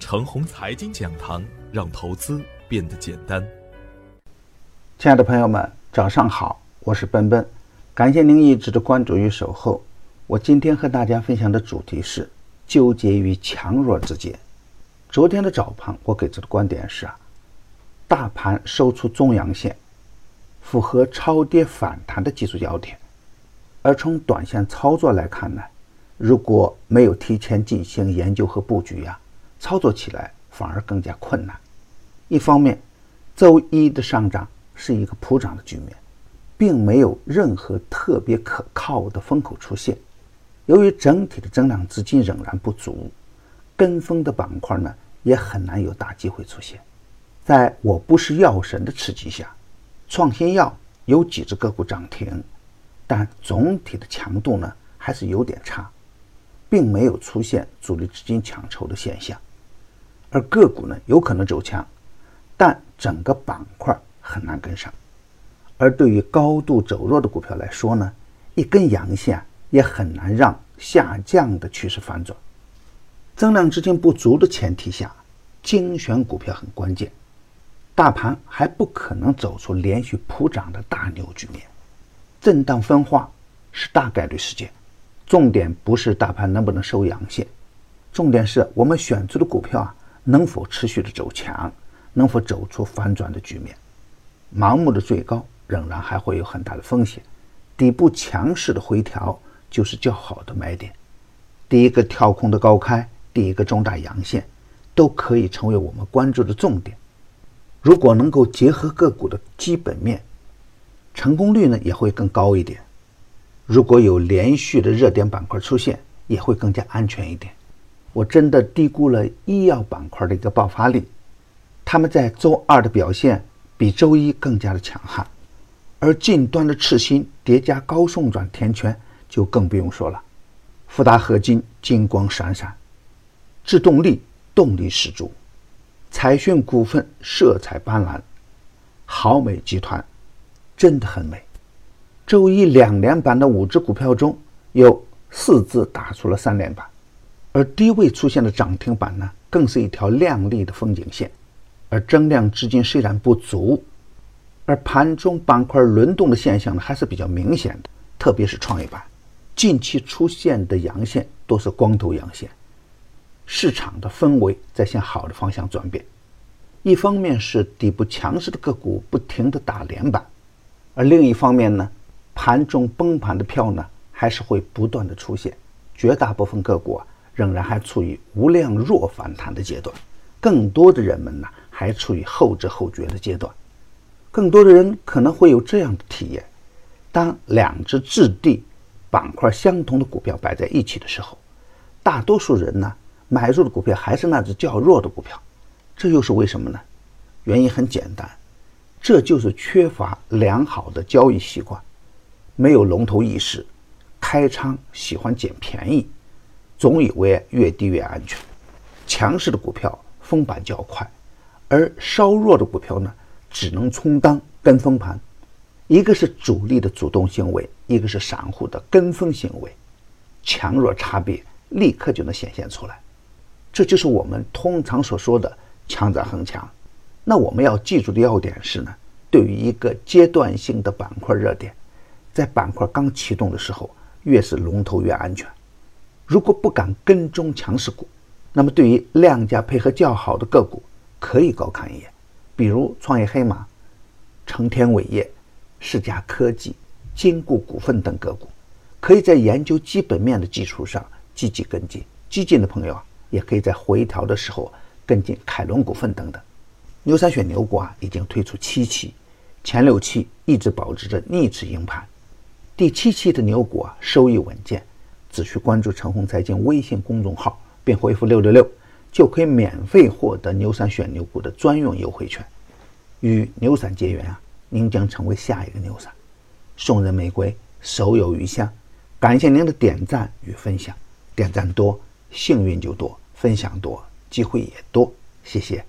程红财经讲堂，让投资变得简单。亲爱的朋友们，早上好，我是奔奔，感谢您一直的关注与守候。我今天和大家分享的主题是纠结于强弱之间。昨天的早盘，我给出的观点是啊，大盘收出中阳线，符合超跌反弹的技术要点。而从短线操作来看呢，如果没有提前进行研究和布局呀，操作起来反而更加困难。一方面，周一的上涨是一个普涨的局面，并没有任何特别可靠的风口出现。由于整体的增量资金仍然不足，跟风的板块呢也很难有大机会出现。在我不是药神的刺激下，创新药有几只个股涨停。但总体的强度呢还是有点差，并没有出现主力资金抢筹的现象，而个股呢有可能走强，但整个板块很难跟上。而对于高度走弱的股票来说呢，一根阳线也很难让下降的趋势反转。增量资金不足的前提下，精选股票很关键。大盘还不可能走出连续普涨的大牛局面。震荡分化是大概率事件，重点不是大盘能不能收阳线，重点是我们选出的股票啊能否持续的走强，能否走出反转的局面。盲目的追高仍然还会有很大的风险，底部强势的回调就是较好的买点。第一个跳空的高开，第一个重大阳线，都可以成为我们关注的重点。如果能够结合个股的基本面。成功率呢也会更高一点。如果有连续的热点板块出现，也会更加安全一点。我真的低估了医药板块的一个爆发力，他们在周二的表现比周一更加的强悍，而近端的次新叠加高送转填权就更不用说了。富达合金金光闪闪，制动力动力十足，彩讯股份色彩斑斓，豪美集团。真的很美。周一两连板的五只股票中有四只打出了三连板，而低位出现的涨停板呢，更是一条亮丽的风景线。而增量资金虽然不足，而盘中板块轮动的现象呢，还是比较明显的。特别是创业板，近期出现的阳线都是光头阳线，市场的氛围在向好的方向转变。一方面是底部强势的个股不停的打连板。而另一方面呢，盘中崩盘的票呢，还是会不断的出现。绝大部分个股啊，仍然还处于无量弱反弹的阶段，更多的人们呢，还处于后知后觉的阶段。更多的人可能会有这样的体验：当两只质地板块相同的股票摆在一起的时候，大多数人呢，买入的股票还是那只较弱的股票。这又是为什么呢？原因很简单。这就是缺乏良好的交易习惯，没有龙头意识，开仓喜欢捡便宜，总以为越低越安全。强势的股票封板较快，而稍弱的股票呢，只能充当跟风盘。一个是主力的主动行为，一个是散户的跟风行为，强弱差别立刻就能显现出来。这就是我们通常所说的强者恒强。那我们要记住的要点是呢，对于一个阶段性的板块热点，在板块刚启动的时候，越是龙头越安全。如果不敢跟踪强势股，那么对于量价配合较好的个股，可以高看一眼，比如创业黑马、成天伟业、世嘉科技、金固股份等个股，可以在研究基本面的基础上积极跟进。激进的朋友啊，也可以在回调的时候跟进凯伦股份等等。牛三选牛股啊，已经推出七期，前六期一直保持着逆势盈盘，第七期的牛股啊收益稳健，只需关注陈红财经微信公众号，并回复六六六，就可以免费获得牛散选牛股的专用优惠券。与牛散结缘啊，您将成为下一个牛散。送人玫瑰，手有余香。感谢您的点赞与分享，点赞多，幸运就多；分享多，机会也多。谢谢。